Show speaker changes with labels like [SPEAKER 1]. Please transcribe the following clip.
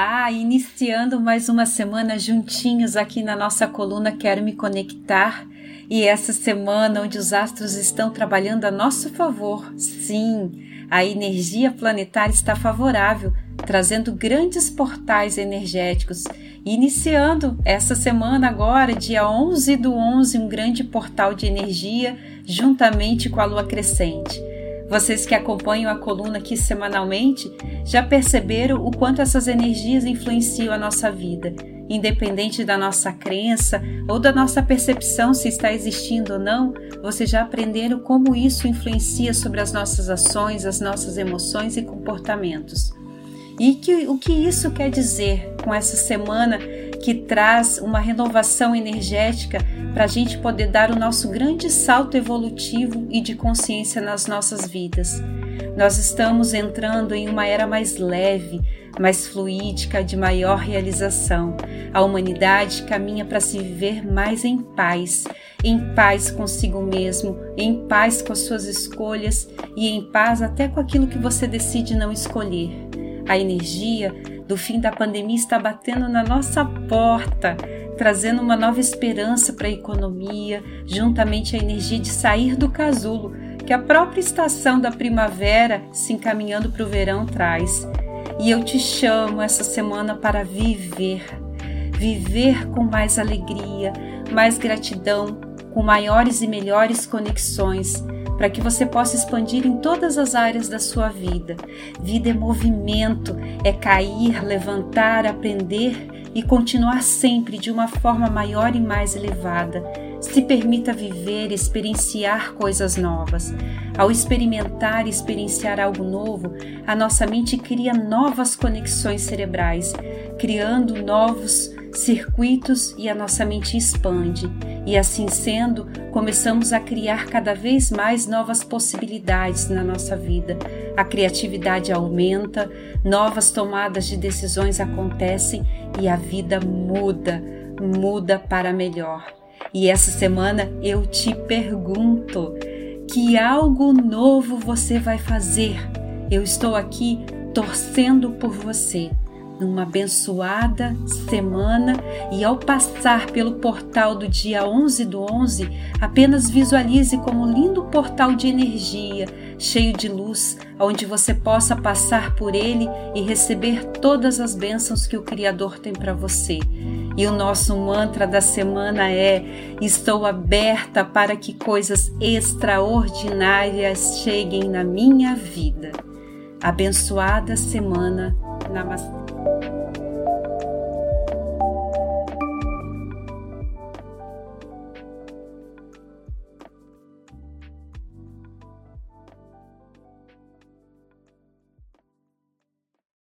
[SPEAKER 1] Olá, iniciando mais uma semana juntinhos aqui na nossa coluna Quero Me Conectar. E essa semana onde os astros estão trabalhando a nosso favor. Sim, a energia planetária está favorável, trazendo grandes portais energéticos. Iniciando essa semana agora, dia 11 do 11, um grande portal de energia juntamente com a lua crescente. Vocês que acompanham a coluna aqui semanalmente já perceberam o quanto essas energias influenciam a nossa vida, independente da nossa crença ou da nossa percepção se está existindo ou não, vocês já aprenderam como isso influencia sobre as nossas ações, as nossas emoções e comportamentos. E que, o que isso quer dizer com essa semana que traz uma renovação energética para a gente poder dar o nosso grande salto evolutivo e de consciência nas nossas vidas. Nós estamos entrando em uma era mais leve, mais fluídica, de maior realização. A humanidade caminha para se viver mais em paz, em paz consigo mesmo, em paz com as suas escolhas e em paz até com aquilo que você decide não escolher. A energia do fim da pandemia está batendo na nossa porta, trazendo uma nova esperança para a economia, juntamente à energia de sair do casulo que a própria estação da primavera, se encaminhando para o verão, traz. E eu te chamo essa semana para viver, viver com mais alegria, mais gratidão, com maiores e melhores conexões para que você possa expandir em todas as áreas da sua vida. Vida é movimento, é cair, levantar, aprender e continuar sempre de uma forma maior e mais elevada. Se permita viver, experienciar coisas novas. Ao experimentar e experienciar algo novo, a nossa mente cria novas conexões cerebrais, criando novos circuitos e a nossa mente expande. E assim sendo, começamos a criar cada vez mais novas possibilidades na nossa vida. A criatividade aumenta, novas tomadas de decisões acontecem e a vida muda, muda para melhor. E essa semana eu te pergunto: que algo novo você vai fazer? Eu estou aqui torcendo por você numa abençoada semana e ao passar pelo portal do dia 11 do 11, apenas visualize como um lindo portal de energia, cheio de luz, onde você possa passar por ele e receber todas as bênçãos que o Criador tem para você. E o nosso mantra da semana é: Estou aberta para que coisas extraordinárias cheguem na minha vida. Abençoada semana. Namastê.